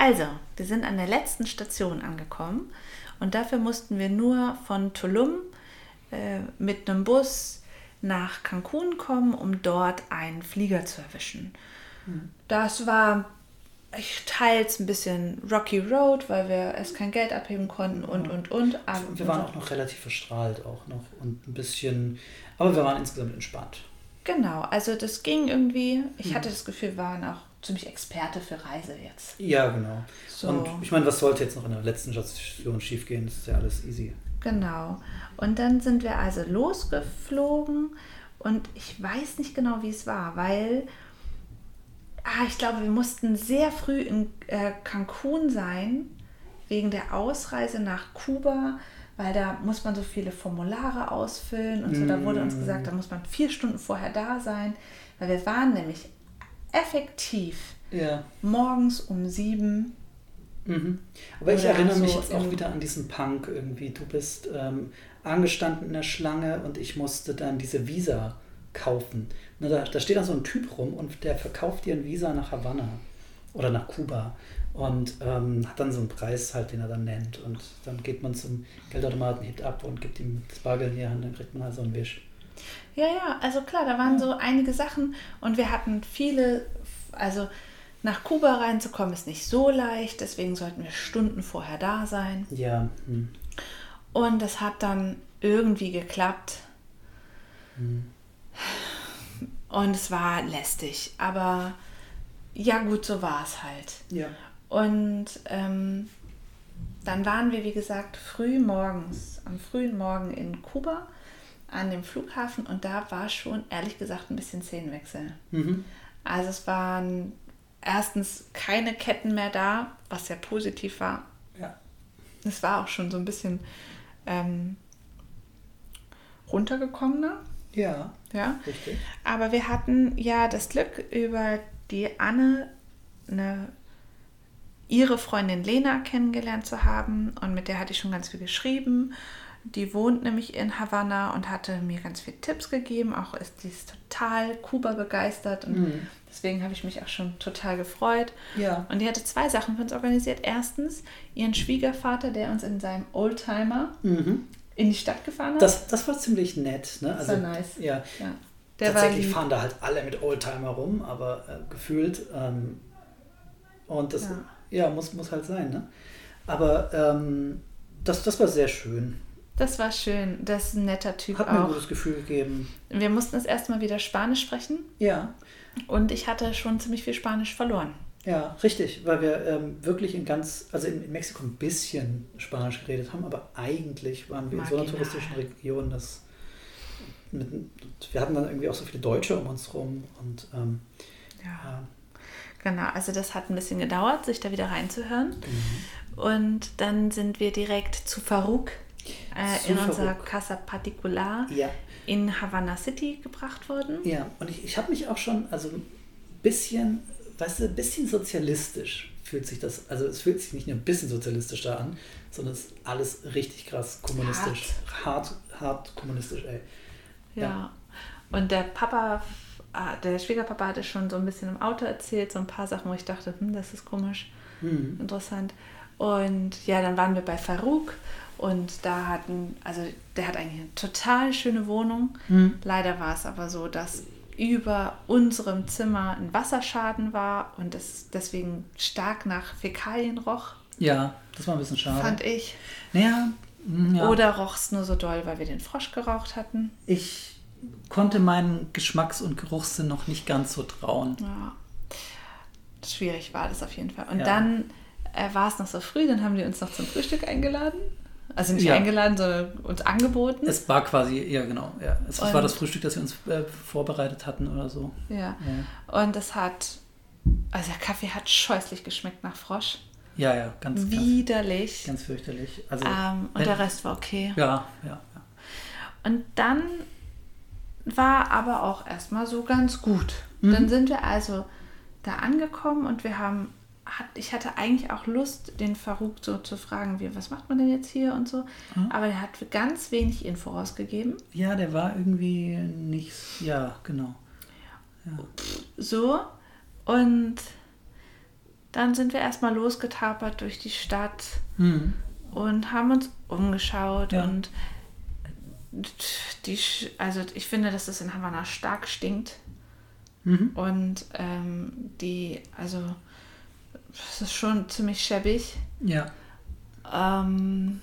Also, wir sind an der letzten Station angekommen und dafür mussten wir nur von Tulum äh, mit einem Bus nach Cancun kommen, um dort einen Flieger zu erwischen. Mhm. Das war ich teils ein bisschen Rocky Road, weil wir erst kein Geld abheben konnten und und und. Aber wir waren auch noch relativ verstrahlt auch noch und ein bisschen, aber wir waren insgesamt entspannt. Genau, also das ging irgendwie. Ich mhm. hatte das Gefühl, wir waren auch ziemlich Experte für Reise jetzt. Ja, genau. So. Und ich meine, was sollte jetzt noch in der letzten Station schiefgehen? Das ist ja alles easy. Genau. Und dann sind wir also losgeflogen und ich weiß nicht genau, wie es war, weil ah, ich glaube, wir mussten sehr früh in äh, Cancun sein, wegen der Ausreise nach Kuba, weil da muss man so viele Formulare ausfüllen und so. Da wurde uns gesagt, da muss man vier Stunden vorher da sein, weil wir waren nämlich effektiv ja. morgens um sieben. Mhm. Aber ich erinnere so mich jetzt auch wieder an diesen Punk irgendwie. Du bist ähm, angestanden in der Schlange und ich musste dann diese Visa kaufen. Ne, da, da steht dann so ein Typ rum und der verkauft dir ein Visa nach Havanna oder nach Kuba und ähm, hat dann so einen Preis halt, den er dann nennt. Und dann geht man zum Geldautomaten, hebt ab und gibt ihm das Bargeld in die Hand, dann kriegt man halt so einen Wisch. Ja, ja, also klar, da waren ja. so einige Sachen und wir hatten viele, also nach Kuba reinzukommen ist nicht so leicht, deswegen sollten wir Stunden vorher da sein. Ja. Hm. Und das hat dann irgendwie geklappt. Hm. Und es war lästig. Aber ja, gut, so war es halt. Ja. Und ähm, dann waren wir, wie gesagt, früh morgens, am frühen Morgen in Kuba an dem Flughafen und da war schon, ehrlich gesagt, ein bisschen Szenenwechsel. Mhm. Also es waren erstens keine Ketten mehr da, was sehr positiv war. Ja. Es war auch schon so ein bisschen ähm, runtergekommener. Ja. Ja. Richtig. Aber wir hatten ja das Glück, über die Anne eine, ihre Freundin Lena kennengelernt zu haben und mit der hatte ich schon ganz viel geschrieben. Die wohnt nämlich in Havanna und hatte mir ganz viele Tipps gegeben. Auch ist die total Kuba begeistert und mhm. deswegen habe ich mich auch schon total gefreut. Ja. Und die hatte zwei Sachen für uns organisiert. Erstens ihren Schwiegervater, der uns in seinem Oldtimer mhm in die Stadt gefahren hat. Das, das war ziemlich nett. Ne? Also, das war nice. Ja. ja. Tatsächlich fahren da halt alle mit Oldtimer rum, aber äh, gefühlt. Ähm, und das ja. ja, muss, muss halt sein. Ne? Aber ähm, das, das war sehr schön. Das war schön. Das ist ein netter Typ Hat auch. mir ein gutes Gefühl gegeben. Wir mussten das erste Mal wieder Spanisch sprechen. Ja. Und ich hatte schon ziemlich viel Spanisch verloren. Ja, richtig, weil wir ähm, wirklich in ganz, also in, in, Mexiko ein bisschen Spanisch geredet haben, aber eigentlich waren wir Marginal. in so einer touristischen Region, dass mit, wir hatten dann irgendwie auch so viele Deutsche um uns rum und ähm, ja. ja. Genau, also das hat ein bisschen gedauert, sich da wieder reinzuhören. Mhm. Und dann sind wir direkt zu Farouk äh, in unser Casa Particular ja. in Havana City gebracht worden. Ja, und ich, ich habe mich auch schon, also ein bisschen weißt du, ein bisschen sozialistisch fühlt sich das, also es fühlt sich nicht nur ein bisschen sozialistisch da an, sondern es ist alles richtig krass kommunistisch. Hart, hart, hart kommunistisch, ey. Ja. ja. Und der Papa, ah, der Schwiegerpapa hatte schon so ein bisschen im Auto erzählt, so ein paar Sachen, wo ich dachte, hm, das ist komisch, mhm. interessant. Und ja, dann waren wir bei Farouk und da hatten, also der hat eigentlich eine total schöne Wohnung. Mhm. Leider war es aber so, dass über unserem Zimmer ein Wasserschaden war und es deswegen stark nach Fäkalien roch. Ja, das war ein bisschen schade. Fand ich. Naja, mm, ja. Oder roch es nur so doll, weil wir den Frosch geraucht hatten? Ich konnte meinen Geschmacks- und Geruchssinn noch nicht ganz so trauen. Ja. Schwierig war das auf jeden Fall. Und ja. dann äh, war es noch so früh, dann haben die uns noch zum Frühstück eingeladen. Also nicht ja. eingeladen, sondern uns angeboten. Es war quasi, ja genau, ja. Es und war das Frühstück, das wir uns äh, vorbereitet hatten oder so. Ja. ja. Und es hat, also der Kaffee hat scheußlich geschmeckt nach Frosch. Ja, ja, ganz Widerlich. Ganz, ganz fürchterlich. Also, ähm, und wenn, der Rest war okay. Ja, ja, ja. Und dann war aber auch erstmal so ganz gut. Mhm. Dann sind wir also da angekommen und wir haben hat, ich hatte eigentlich auch Lust, den Farouk so zu fragen, wie, was macht man denn jetzt hier und so. Mhm. Aber er hat ganz wenig Info rausgegeben. Ja, der war irgendwie nicht, ja, genau. Ja. So, und dann sind wir erstmal losgetapert durch die Stadt mhm. und haben uns umgeschaut ja. und die, also ich finde, dass es in Havanna stark stinkt. Mhm. Und ähm, die, also es ist schon ziemlich schäbig. Ja. Ähm,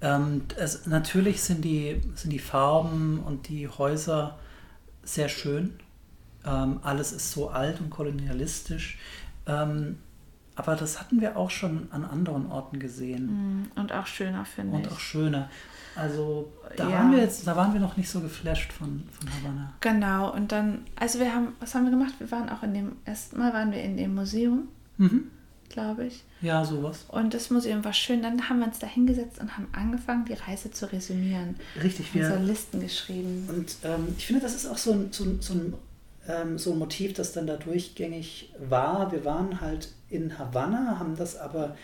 ähm, es, natürlich sind die, sind die Farben und die Häuser sehr schön. Ähm, alles ist so alt und kolonialistisch. Ähm, aber das hatten wir auch schon an anderen Orten gesehen. Mm, und auch schöner, finde ich. Und auch schöner. Also da ja. waren wir jetzt, da waren wir noch nicht so geflasht von, von Havanna. Genau, und dann, also wir haben, was haben wir gemacht? Wir waren auch in dem, erstmal waren wir in dem Museum, mhm. Glaube ich. Ja, sowas. Und das Museum war schön. Dann haben wir uns da hingesetzt und haben angefangen, die Reise zu resümieren. Richtig, wir. haben so Listen geschrieben. Und ähm, ich finde, das ist auch so ein, so, so, ein, ähm, so ein Motiv, das dann da durchgängig war. Wir waren halt in Havanna, haben das aber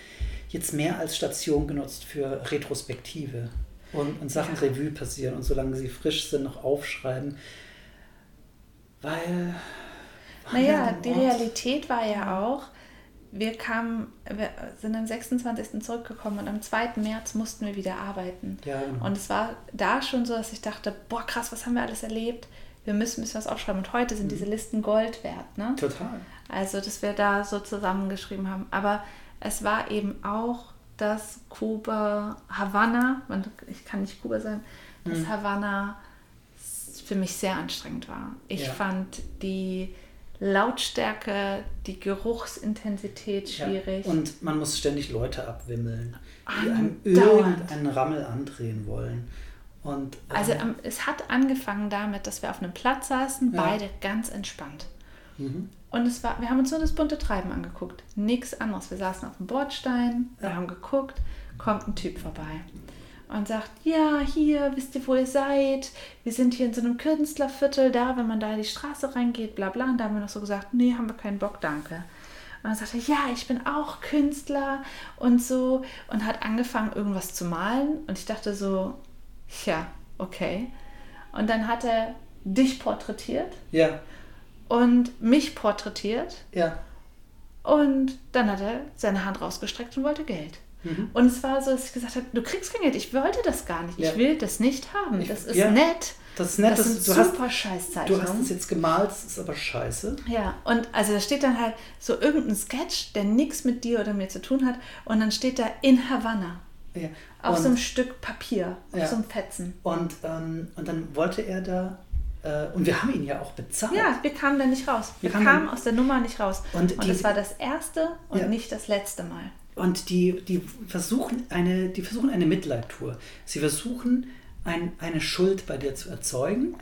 jetzt mehr als Station genutzt für Retrospektive und, und Sachen ja. Revue passieren und solange sie frisch sind, noch aufschreiben. Weil. Naja, die Realität war ja auch, wir kamen, wir sind am 26. zurückgekommen und am 2. März mussten wir wieder arbeiten. Ja. Und es war da schon so, dass ich dachte, boah krass, was haben wir alles erlebt? Wir müssen bisschen was aufschreiben. Und heute sind mhm. diese Listen Gold wert. Ne? Total. Also, dass wir da so zusammengeschrieben haben. Aber es war eben auch dass Kuba, Havanna, ich kann nicht Kuba sein, dass mhm. Havanna für mich sehr anstrengend war. Ich ja. fand die Lautstärke, die Geruchsintensität schwierig. Ja. Und man muss ständig Leute abwimmeln, die einem irgendeinen Rammel andrehen wollen. Und, also, ähm, also es hat angefangen damit, dass wir auf einem Platz saßen, ja. beide ganz entspannt. Mhm. Und es war, wir haben uns nur das bunte Treiben angeguckt. Nichts anderes. Wir saßen auf dem Bordstein, wir haben geguckt, kommt ein Typ vorbei und sagt, ja, hier, wisst ihr, wo ihr seid? Wir sind hier in so einem Künstlerviertel, da, wenn man da in die Straße reingeht, bla bla. Und da haben wir noch so gesagt, nee, haben wir keinen Bock, danke. Und dann sagte er, ja, ich bin auch Künstler und so. Und hat angefangen, irgendwas zu malen. Und ich dachte so, ja, okay. Und dann hat er dich porträtiert. Ja und mich porträtiert. Ja. Und dann hat er seine Hand rausgestreckt und wollte Geld. Mhm. Und es war so, dass ich gesagt habe, du kriegst kein Geld. Ich wollte das gar nicht. Ja. Ich will das nicht haben. Das ist ja. nett. Das ist nett. Das, das sind du super Scheißzeichnungen. Du hast es jetzt gemalt, das ist aber scheiße. Ja, und also da steht dann halt so irgendein Sketch, der nichts mit dir oder mir zu tun hat. Und dann steht da in Havanna. Ja. Auf und, so einem Stück Papier, auf ja. so einem Fetzen. Und, ähm, und dann wollte er da äh, und wir haben ihn ja auch bezahlt. Ja, wir kamen da nicht raus. Wir, wir kamen aus der Nummer nicht raus. Und, und das war das erste und ja. nicht das letzte Mal. Und die, die, versuchen eine, die versuchen eine Mitleidtour. Sie versuchen ein, eine Schuld bei dir zu erzeugen,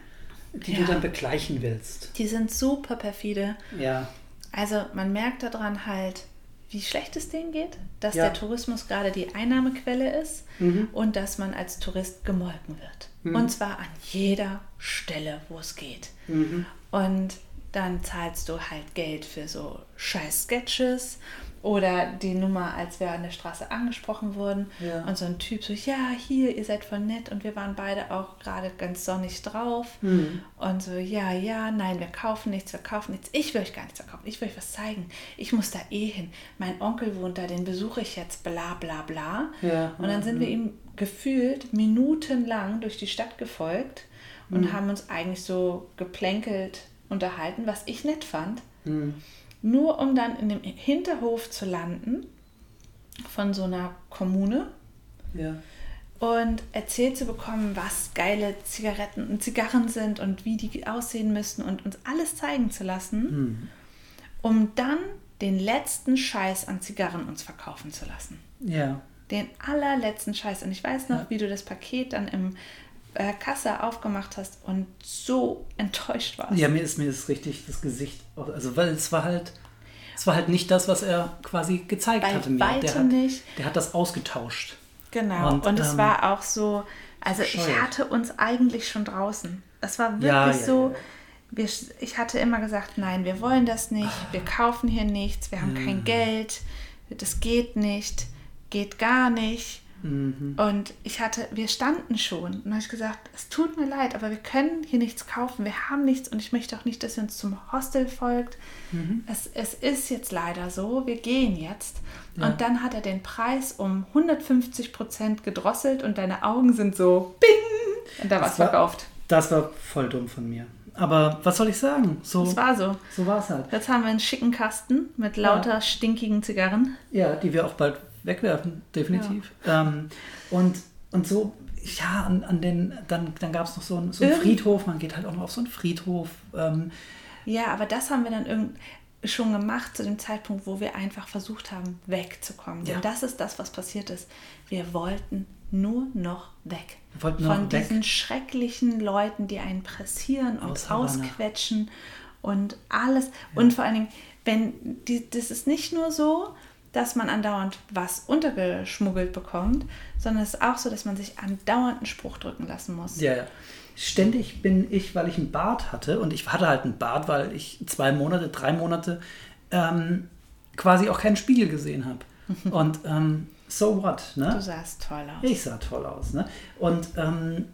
die ja. du dann begleichen willst. Die sind super perfide. Ja. Also man merkt daran halt, wie schlecht es denen geht, dass ja. der Tourismus gerade die Einnahmequelle ist mhm. und dass man als Tourist gemolken wird. Mhm. Und zwar an jeder Stelle, wo es geht. Mhm. Und dann zahlst du halt Geld für so scheiß Sketches oder die Nummer, als wir an der Straße angesprochen wurden ja. und so ein Typ so, ja, hier, ihr seid voll nett und wir waren beide auch gerade ganz sonnig drauf mhm. und so, ja, ja, nein, wir kaufen nichts, wir kaufen nichts. Ich will euch gar nichts verkaufen, ich will euch was zeigen. Ich muss da eh hin. Mein Onkel wohnt da, den besuche ich jetzt, bla bla bla. Ja. Und dann sind wir ihm gefühlt minutenlang durch die Stadt gefolgt und mhm. haben uns eigentlich so geplänkelt unterhalten, was ich nett fand. Nur um dann in dem Hinterhof zu landen von so einer Kommune. Ja. Und erzählt zu bekommen, was geile Zigaretten und Zigarren sind und wie die aussehen müssten und uns alles zeigen zu lassen, mhm. um dann den letzten Scheiß an Zigarren uns verkaufen zu lassen. Ja. Den allerletzten Scheiß. Und ich weiß noch, ja. wie du das Paket dann im äh, Kasse aufgemacht hast und so enttäuscht warst. Ja, mir ist mir ist richtig das Gesicht, also weil es war halt, es war halt nicht das, was er quasi gezeigt Bei hatte mir. Der hat, nicht. der hat das ausgetauscht. Genau. Und, und es ähm, war auch so, also bescheuert. ich hatte uns eigentlich schon draußen. Es war wirklich ja, ja, so. Ja. Wir, ich hatte immer gesagt, nein, wir wollen das nicht, wir kaufen hier nichts, wir haben kein Geld, das geht nicht, geht gar nicht. Mhm. Und ich hatte, wir standen schon und habe ich gesagt, es tut mir leid, aber wir können hier nichts kaufen, wir haben nichts und ich möchte auch nicht, dass ihr uns zum Hostel folgt. Mhm. Es, es ist jetzt leider so, wir gehen jetzt. Ja. Und dann hat er den Preis um 150 Prozent gedrosselt und deine Augen sind so bing und da war es verkauft. Das war voll dumm von mir. Aber was soll ich sagen? So, das war so. So war es halt. Jetzt haben wir einen schicken Kasten mit lauter ja. stinkigen Zigarren. Ja, die wir auch bald wegwerfen, definitiv. Ja. Ähm, und, und so, ja, an, an den, dann, dann gab es noch so, ein, so einen Friedhof, man geht halt auch noch auf so einen Friedhof. Ähm, ja, aber das haben wir dann irgendwie schon gemacht zu dem Zeitpunkt, wo wir einfach versucht haben, wegzukommen. Ja. Und das ist das, was passiert ist. Wir wollten nur noch weg. Wir wollten Von noch diesen weg. schrecklichen Leuten, die einen pressieren und Aus ausquetschen und alles. Ja. Und vor allen Dingen, wenn die, das ist nicht nur so, dass man andauernd was untergeschmuggelt bekommt, sondern es ist auch so, dass man sich andauernd einen Spruch drücken lassen muss. Ja, ja. Ständig bin ich, weil ich einen Bart hatte und ich hatte halt einen Bart, weil ich zwei Monate, drei Monate ähm, quasi auch keinen Spiegel gesehen habe. und ähm, so what, ne? Du sahst toll aus. Ich sah toll aus, ne? Und ähm,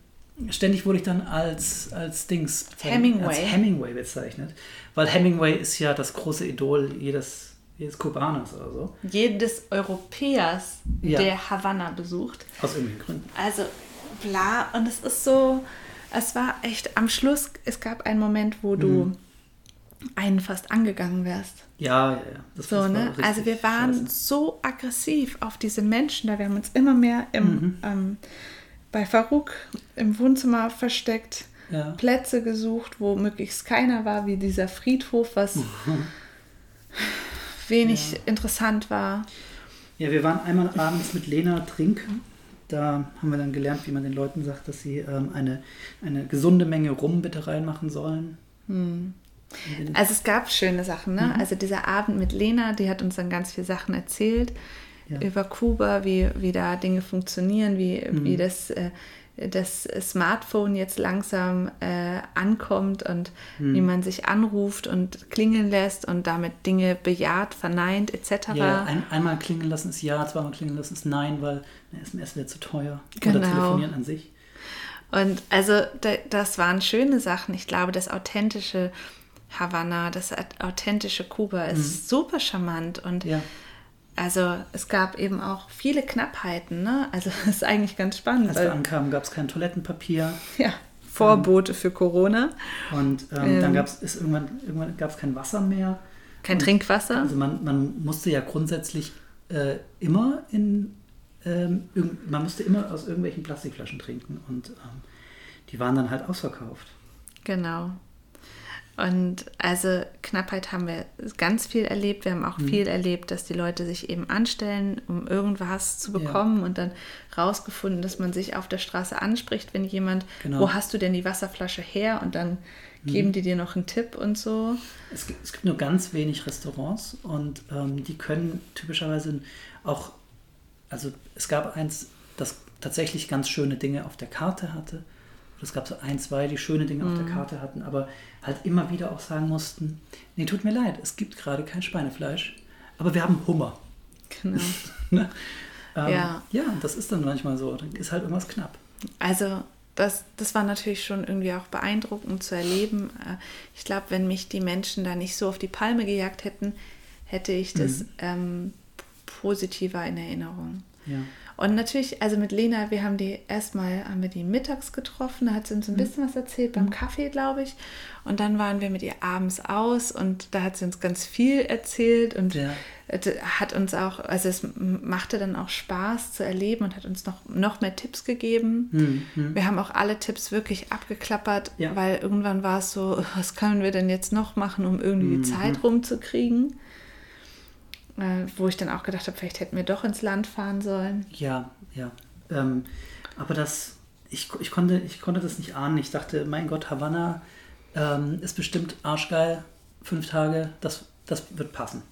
ständig wurde ich dann als, als Dings, Hemingway. als Hemingway bezeichnet. Weil Hemingway ist ja das große Idol jedes jedes Kubaners oder so. Jedes Europäers, ja. der Havanna besucht. Aus irgendwelchen Gründen. Also bla, und es ist so, es war echt am Schluss, es gab einen Moment, wo du mhm. einen fast angegangen wärst. Ja, ja, ja. Das so, ne? Also wir waren scheiße. so aggressiv auf diese Menschen da. Wir haben uns immer mehr im, mhm. ähm, bei Farouk im Wohnzimmer versteckt, ja. Plätze gesucht, wo möglichst keiner war, wie dieser Friedhof, was mhm wenig ja. interessant war. Ja, wir waren einmal abends mit Lena trinken. Da haben wir dann gelernt, wie man den Leuten sagt, dass sie ähm, eine, eine gesunde Menge Rum bitte reinmachen sollen. Hm. Also es gab schöne Sachen, ne? Mhm. Also dieser Abend mit Lena, die hat uns dann ganz viele Sachen erzählt ja. über Kuba, wie, wie da Dinge funktionieren, wie, mhm. wie das äh, das Smartphone jetzt langsam äh, ankommt und hm. wie man sich anruft und klingeln lässt und damit Dinge bejaht, verneint etc. Ja, ein, einmal klingeln lassen ist ja, zweimal klingeln lassen ist nein, weil eine SMS wäre zu teuer. Genau. Oder telefonieren an sich. Und also das waren schöne Sachen. Ich glaube, das authentische Havanna, das authentische Kuba ist mhm. super charmant und ja. Also es gab eben auch viele Knappheiten. Ne? Also das ist eigentlich ganz spannend. Als wir ankamen, gab es kein Toilettenpapier. Ja, Vorbote ähm, für Corona. Und ähm, ähm, dann gab es irgendwann, irgendwann gab's kein Wasser mehr. Kein und, Trinkwasser? Also man, man musste ja grundsätzlich äh, immer in, ähm, man musste immer aus irgendwelchen Plastikflaschen trinken und ähm, die waren dann halt ausverkauft. Genau. Und also Knappheit haben wir ganz viel erlebt. Wir haben auch mhm. viel erlebt, dass die Leute sich eben anstellen, um irgendwas zu bekommen ja. und dann rausgefunden, dass man sich auf der Straße anspricht, wenn jemand, genau. wo hast du denn die Wasserflasche her? Und dann mhm. geben die dir noch einen Tipp und so. Es gibt, es gibt nur ganz wenig Restaurants und ähm, die können typischerweise auch, also es gab eins, das tatsächlich ganz schöne Dinge auf der Karte hatte es gab so ein, zwei, die schöne Dinge mhm. auf der mhm. Karte hatten, aber halt immer wieder auch sagen mussten, nee, tut mir leid, es gibt gerade kein Schweinefleisch, aber wir haben Hummer. Genau. ne? ähm, ja. ja, das ist dann manchmal so, dann ist halt irgendwas knapp. Also das, das war natürlich schon irgendwie auch beeindruckend zu erleben. Äh, ich glaube, wenn mich die Menschen da nicht so auf die Palme gejagt hätten, hätte ich das mhm. ähm, positiver in Erinnerung. Ja. Und natürlich, also mit Lena, wir haben die erstmal, haben wir die mittags getroffen, da hat sie uns ein mhm. bisschen was erzählt, beim mhm. Kaffee, glaube ich. Und dann waren wir mit ihr abends aus und da hat sie uns ganz viel erzählt und ja. hat uns auch, also es machte dann auch Spaß zu erleben und hat uns noch, noch mehr Tipps gegeben. Mhm. mhm. Wir haben auch alle Tipps wirklich abgeklappert, ja. weil irgendwann war es so, was können wir denn jetzt noch machen, um irgendwie die mhm. Zeit rumzukriegen? Äh, wo ich dann auch gedacht habe, vielleicht hätten wir doch ins Land fahren sollen. Ja, ja. Ähm, aber das, ich, ich, konnte, ich konnte das nicht ahnen. Ich dachte, mein Gott, Havanna ähm, ist bestimmt arschgeil. Fünf Tage, das, das wird passen.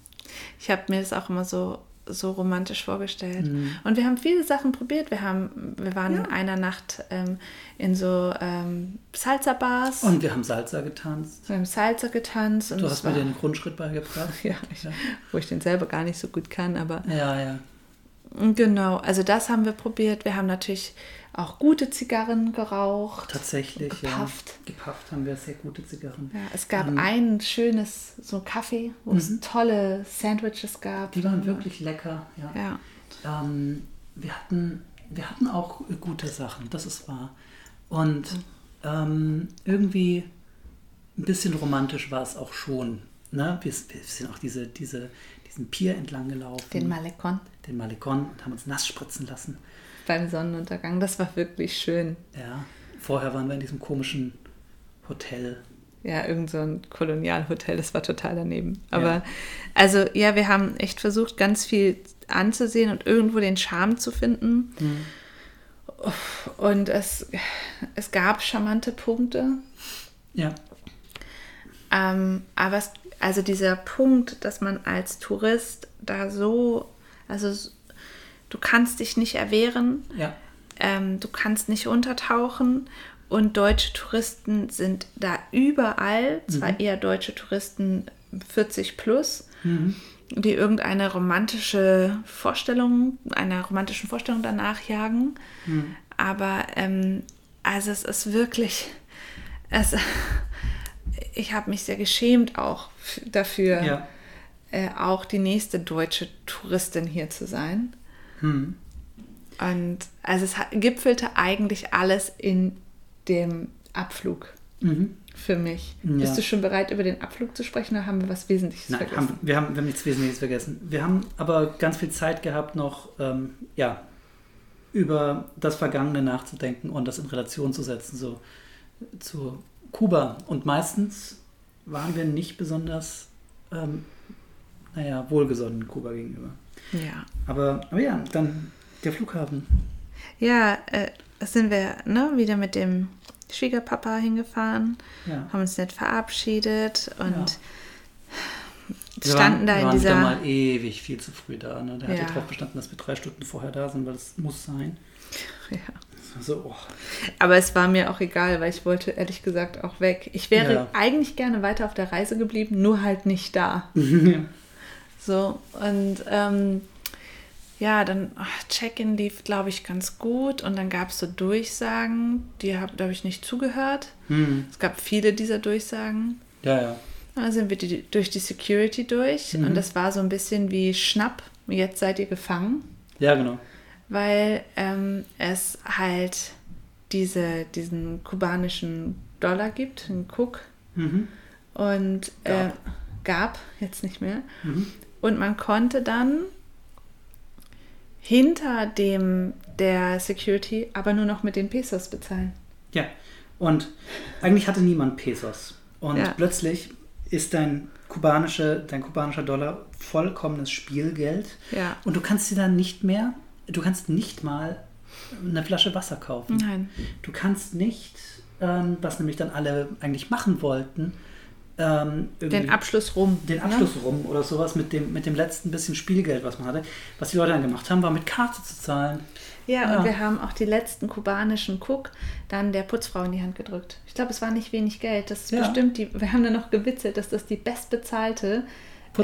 Ich habe mir das auch immer so so romantisch vorgestellt. Mhm. Und wir haben viele Sachen probiert. Wir, haben, wir waren ja. in einer Nacht ähm, in so ähm, Salsa-Bars. Und wir haben Salsa getanzt. Wir haben Salsa getanzt. du hast mir den Grundschritt beigebracht. ja, ich, ja, wo ich den selber gar nicht so gut kann, aber... Ja, ja. Genau, also das haben wir probiert. Wir haben natürlich auch gute Zigarren geraucht. Tatsächlich, gepafft. ja. Gepafft haben wir sehr gute Zigarren. Ja, es gab ähm, ein schönes so Kaffee, wo es mhm. tolle Sandwiches gab. Die waren wirklich lecker, ja. ja. Ähm, wir, hatten, wir hatten auch gute Sachen, das ist wahr. Und ähm, irgendwie ein bisschen romantisch war es auch schon. Ne? Wir, wir sind auch diese, diese, diesen Pier entlang gelaufen. Den Malekon. Den Malekon und haben uns nass spritzen lassen. Beim Sonnenuntergang. Das war wirklich schön. Ja. Vorher waren wir in diesem komischen Hotel. Ja, irgend so ein Kolonialhotel, das war total daneben. Aber ja. also ja, wir haben echt versucht, ganz viel anzusehen und irgendwo den Charme zu finden. Mhm. Und es, es gab charmante Punkte. Ja. Ähm, aber es, also dieser Punkt, dass man als Tourist da so, also du kannst dich nicht erwehren, ja. ähm, du kannst nicht untertauchen und deutsche Touristen sind da überall, mhm. zwar eher deutsche Touristen 40 plus, mhm. die irgendeine romantische Vorstellung, einer romantischen Vorstellung danach jagen, mhm. aber ähm, also es ist wirklich, es, ich habe mich sehr geschämt auch dafür, ja. äh, auch die nächste deutsche Touristin hier zu sein. Hm. Und also es gipfelte eigentlich alles in dem Abflug mhm. für mich. Ja. Bist du schon bereit, über den Abflug zu sprechen oder haben wir was Wesentliches Nein, vergessen? Haben, wir, haben, wir haben nichts Wesentliches vergessen. Wir haben aber ganz viel Zeit gehabt, noch ähm, ja, über das Vergangene nachzudenken und das in Relation zu setzen, so zu Kuba. Und meistens waren wir nicht besonders, ähm, naja, wohlgesonnen Kuba gegenüber. Ja. Aber, aber ja, dann der Flughafen. Ja, äh, sind wir ne, wieder mit dem Schwiegerpapa hingefahren, ja. haben uns nett verabschiedet und ja. standen waren, da in waren dieser. Wir waren mal ewig viel zu früh da. Ne? Der ja. hat ja darauf bestanden, dass wir drei Stunden vorher da sind, weil es muss sein. Ja. So, oh. Aber es war mir auch egal, weil ich wollte ehrlich gesagt auch weg. Ich wäre ja. eigentlich gerne weiter auf der Reise geblieben, nur halt nicht da. so, und ähm, ja, dann Check-in lief, glaube ich, ganz gut. Und dann gab es so Durchsagen, die habe hab ich nicht zugehört. Mhm. Es gab viele dieser Durchsagen. Ja, ja. Dann sind wir die, durch die Security durch. Mhm. Und das war so ein bisschen wie Schnapp, jetzt seid ihr gefangen. Ja, genau weil ähm, es halt diese, diesen kubanischen Dollar gibt, einen Cook. Mhm. Und äh, gab. jetzt nicht mehr. Mhm. Und man konnte dann hinter dem der Security aber nur noch mit den Pesos bezahlen. Ja, und eigentlich hatte niemand Pesos. Und ja. plötzlich ist dein kubanische, dein kubanischer Dollar vollkommenes Spielgeld. Ja. Und du kannst sie dann nicht mehr du kannst nicht mal eine Flasche Wasser kaufen. Nein. Du kannst nicht, ähm, was nämlich dann alle eigentlich machen wollten, ähm, den Abschluss rum. Den ne? Abschluss ne? rum oder sowas mit dem, mit dem letzten bisschen Spielgeld, was man hatte. Was die Leute dann gemacht haben, war mit Karte zu zahlen. Ja, ja. und wir haben auch die letzten kubanischen Cook dann der Putzfrau in die Hand gedrückt. Ich glaube, es war nicht wenig Geld. Das ist ja. bestimmt die, wir haben dann noch gewitzelt, dass das die bestbezahlte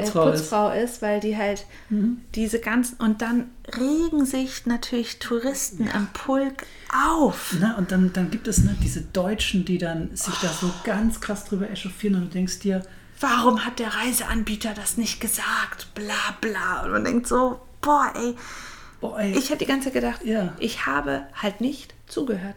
Putzfrau, äh, Putzfrau ist. ist. weil die halt mhm. diese ganzen und dann regen sich natürlich Touristen am Pulk auf. Na, und dann, dann gibt es ne, diese Deutschen, die dann sich oh. da so ganz krass drüber echauffieren und du denkst dir, warum hat der Reiseanbieter das nicht gesagt? Bla bla. Und man denkt so, boah, ey. Boah, ey. Ich hätte die ganze Zeit gedacht, ja. ich habe halt nicht zugehört.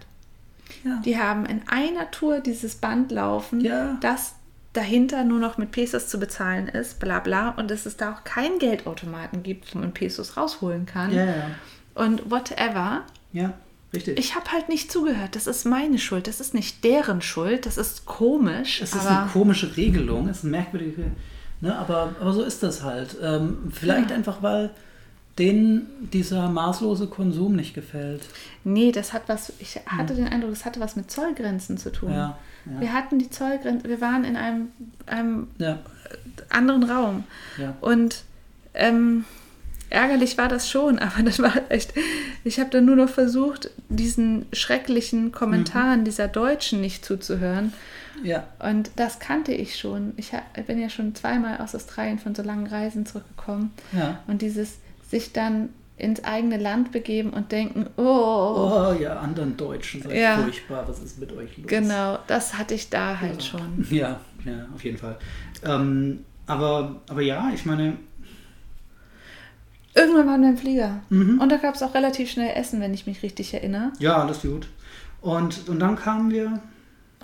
Ja. Die haben in einer Tour dieses Band laufen, ja. das dahinter nur noch mit Pesos zu bezahlen ist, bla bla, und dass es da auch keinen Geldautomaten gibt, wo man Pesos rausholen kann. Ja, ja. Und whatever. Ja, richtig. Ich habe halt nicht zugehört. Das ist meine Schuld. Das ist nicht deren Schuld. Das ist komisch. Es ist eine komische Regelung. Es ist eine merkwürdige. Ne, aber, aber so ist das halt. Ähm, vielleicht ja. einfach, weil denen dieser maßlose Konsum nicht gefällt. Nee, das hat was, ich hatte den Eindruck, das hatte was mit Zollgrenzen zu tun. Ja. Ja. Wir hatten die Zollgrenze, wir waren in einem, einem ja. anderen Raum. Und ähm, ärgerlich war das schon, aber das war echt, ich habe dann nur noch versucht, diesen schrecklichen Kommentaren mhm. dieser Deutschen nicht zuzuhören. Ja. Und das kannte ich schon. Ich bin ja schon zweimal aus Australien von so langen Reisen zurückgekommen. Ja. Und dieses sich dann ins eigene Land begeben und denken, oh, oh ja, anderen Deutschen seid ja, furchtbar, was ist mit euch los? Genau, das hatte ich da halt ja. schon. Ja, ja, auf jeden Fall. Ähm, aber, aber ja, ich meine. Irgendwann waren wir im Flieger. Mhm. Und da gab es auch relativ schnell Essen, wenn ich mich richtig erinnere. Ja, alles gut. Und, und dann kamen wir,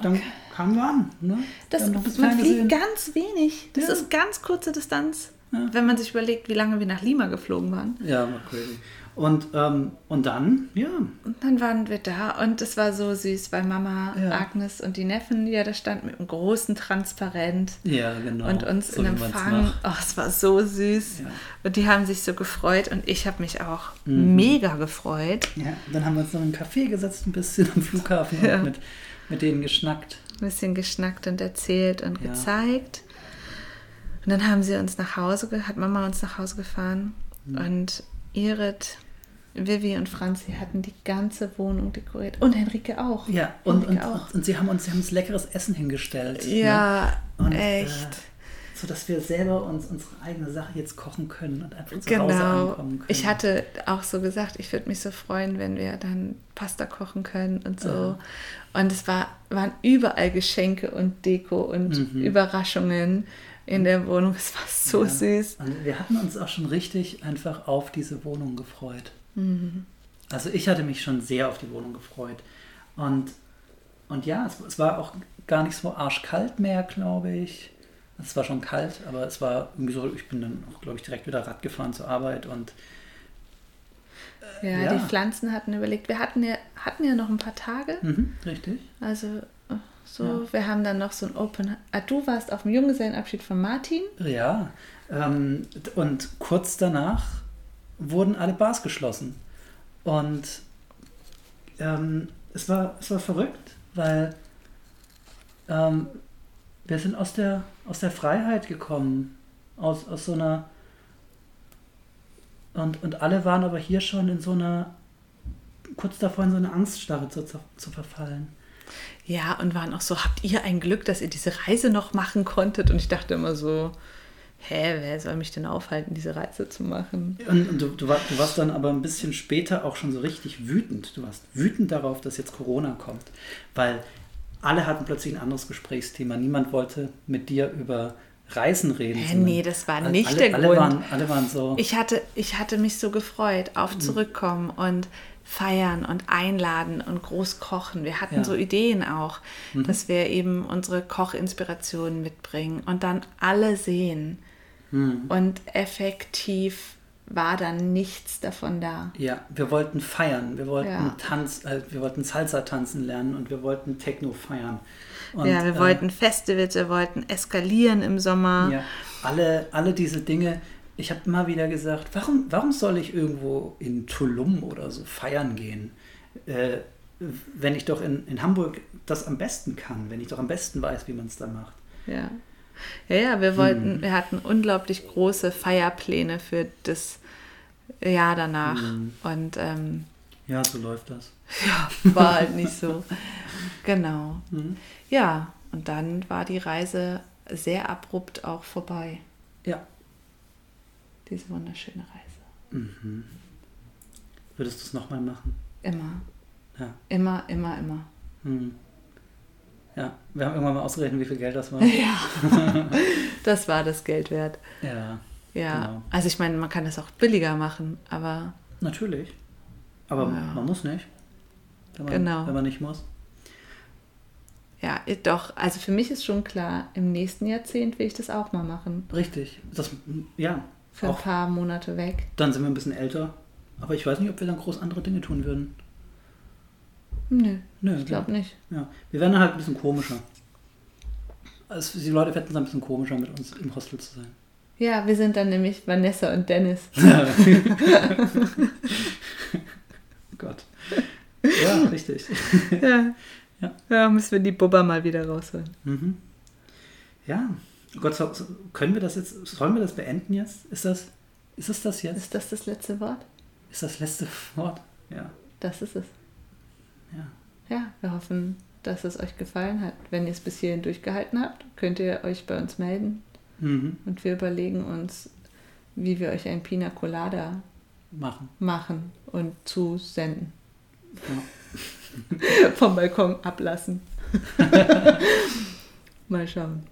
dann okay. kamen wir an. Ne? Das, man fliegt gesehen. ganz wenig. Das ja. ist ganz kurze Distanz. Ja. Wenn man sich überlegt, wie lange wir nach Lima geflogen waren. Ja, war crazy. Und, ähm, und dann, ja. Und dann waren wir da und es war so süß, weil Mama, ja. Agnes und die Neffen, ja, da standen mit einem großen Transparent. Ja, genau. Und uns so in Empfang. Oh, es war so süß. Ja. Und die haben sich so gefreut und ich habe mich auch mhm. mega gefreut. Ja, dann haben wir uns noch in einen Café gesetzt, ein bisschen am Flughafen ja. und mit, mit denen geschnackt. Ein bisschen geschnackt und erzählt und gezeigt. Und dann haben sie uns nach Hause, hat Mama uns nach Hause gefahren. Mhm. Und Irit Vivi und Franzi hatten die ganze Wohnung dekoriert. Und Henrike auch. Ja, und, und, auch. und, sie haben uns, sie haben uns leckeres Essen hingestellt. Ne? Ja, ne? und, echt. Äh, so dass wir selber uns unsere eigene Sache jetzt kochen können und einfach zu genau. Hause ankommen können. Ich hatte auch so gesagt, ich würde mich so freuen, wenn wir dann Pasta kochen können und so. Ja. Und es war, waren überall Geschenke und Deko und mhm. Überraschungen in der Wohnung. Es war so ja. süß. Und wir hatten uns auch schon richtig einfach auf diese Wohnung gefreut. Mhm. Also ich hatte mich schon sehr auf die Wohnung gefreut. Und, und ja, es, es war auch gar nicht so arschkalt mehr, glaube ich. Es war schon kalt, aber es war irgendwie so, ich bin dann auch, glaube ich, direkt wieder Rad gefahren zur Arbeit und äh, ja, ja, die Pflanzen hatten überlegt, wir hatten ja, hatten ja noch ein paar Tage. Mhm, richtig. Also so, ja. wir haben dann noch so ein Open. Ah, du warst auf dem Junggesellenabschied von Martin. Ja. Ähm, und kurz danach wurden alle Bars geschlossen. Und ähm, es, war, es war verrückt, weil ähm, wir sind aus der, aus der Freiheit gekommen, aus, aus so einer... Und, und alle waren aber hier schon in so einer, kurz davor in so eine Angststarre zu, zu, zu verfallen. Ja, und waren auch so, habt ihr ein Glück, dass ihr diese Reise noch machen konntet? Und ich dachte immer so, hä, wer soll mich denn aufhalten, diese Reise zu machen? Und, und du, du, war, du, warst dann aber ein bisschen später auch schon so richtig wütend. Du warst wütend darauf, dass jetzt Corona kommt, weil alle hatten plötzlich ein anderes Gesprächsthema. Niemand wollte mit dir über Reisen reden. Hä, nee, das war nicht alle, der alle Grund. Waren, alle waren so. Ich hatte, ich hatte mich so gefreut auf mhm. Zurückkommen und feiern und einladen und groß kochen. Wir hatten ja. so Ideen auch, mhm. dass wir eben unsere Kochinspirationen mitbringen und dann alle sehen, hm. Und effektiv war dann nichts davon da. Ja, wir wollten feiern, wir wollten ja. Tanz, äh, wir wollten Salsa tanzen lernen und wir wollten Techno feiern. Und, ja, wir äh, wollten Festivals, wir wollten eskalieren im Sommer. Ja, alle, alle diese Dinge. Ich habe immer wieder gesagt, warum, warum soll ich irgendwo in Tulum oder so feiern gehen, äh, wenn ich doch in, in Hamburg das am besten kann, wenn ich doch am besten weiß, wie man es da macht. Ja. Ja, ja, wir wollten, mhm. wir hatten unglaublich große Feierpläne für das Jahr danach. Mhm. Und ähm, ja, so läuft das. Ja, war halt nicht so. genau. Mhm. Ja, und dann war die Reise sehr abrupt auch vorbei. Ja. Diese wunderschöne Reise. Mhm. Würdest du es nochmal machen? Immer. Ja. Immer, immer, immer. Mhm. Ja, wir haben irgendwann mal ausgerechnet, wie viel Geld das war. Ja, das war das Geld wert. Ja. Ja, genau. also ich meine, man kann das auch billiger machen, aber. Natürlich. Aber ja. man muss nicht. Wenn man, genau. Wenn man nicht muss. Ja, doch. Also für mich ist schon klar, im nächsten Jahrzehnt will ich das auch mal machen. Richtig. Das, ja. Für ein paar Monate weg. Dann sind wir ein bisschen älter. Aber ich weiß nicht, ob wir dann groß andere Dinge tun würden. Nö, Nö ich glaube nicht. Ja. Wir werden halt ein bisschen komischer. Also die Leute fänden es ein bisschen komischer, mit uns im Hostel zu sein. Ja, wir sind dann nämlich Vanessa und Dennis. Gott. Ja, richtig. Ja. ja. Ja, müssen wir die Bubba mal wieder rausholen. Mhm. Ja. Gott, können wir das jetzt, sollen wir das beenden jetzt? Ist das, ist es das jetzt? Ist das das letzte Wort? Ist das letzte Wort? Ja. Das ist es. Ja. Ja, wir hoffen, dass es euch gefallen hat. Wenn ihr es bis hierhin durchgehalten habt, könnt ihr euch bei uns melden. Mhm. Und wir überlegen uns, wie wir euch ein Pina Colada machen. Machen und zusenden. Ja. Vom Balkon ablassen. Mal schauen.